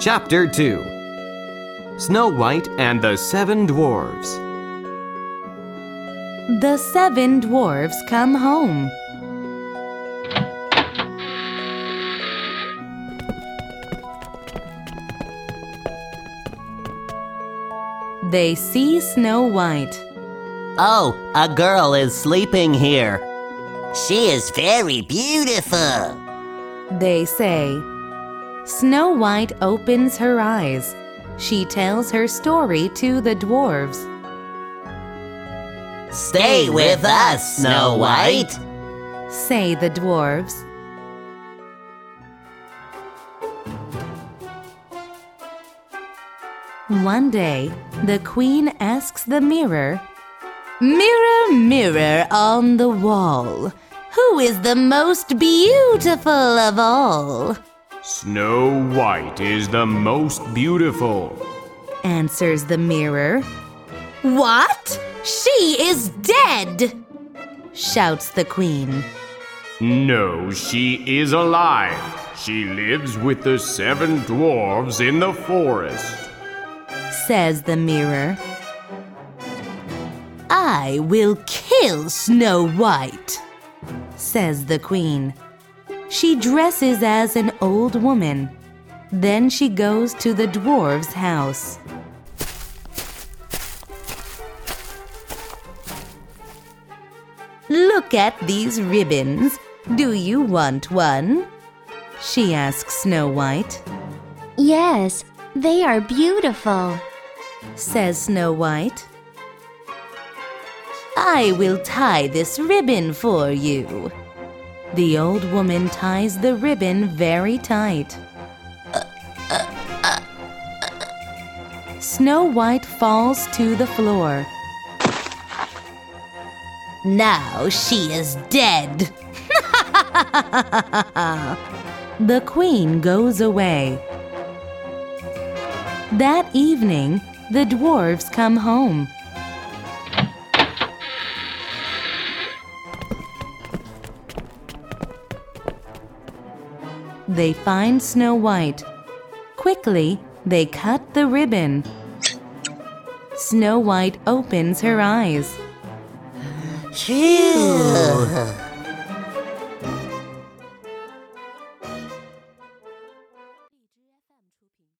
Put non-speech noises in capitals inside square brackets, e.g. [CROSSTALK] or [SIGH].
Chapter 2 Snow White and the Seven Dwarfs. The seven dwarfs come home. They see Snow White. Oh, a girl is sleeping here. She is very beautiful. They say. Snow White opens her eyes. She tells her story to the dwarves. Stay with us, Snow White. Say the dwarves. One day, the queen asks the mirror, Mirror, mirror on the wall, who is the most beautiful of all? Snow White is the most beautiful. Answers the mirror. What? She is dead! Shouts the queen. No, she is alive. She lives with the seven dwarves in the forest. Says the mirror. I will kill Snow White, says the queen. She dresses as an old woman. Then she goes to the dwarf's house. Look at these ribbons. Do you want one? She asks Snow White. Yes, they are beautiful. Says Snow White. I will tie this ribbon for you. The old woman ties the ribbon very tight. Snow White falls to the floor. Now she is dead. [LAUGHS] the queen goes away. That evening, the dwarves come home. They find Snow White. Quickly, they cut the ribbon. Snow White opens her eyes. Phew.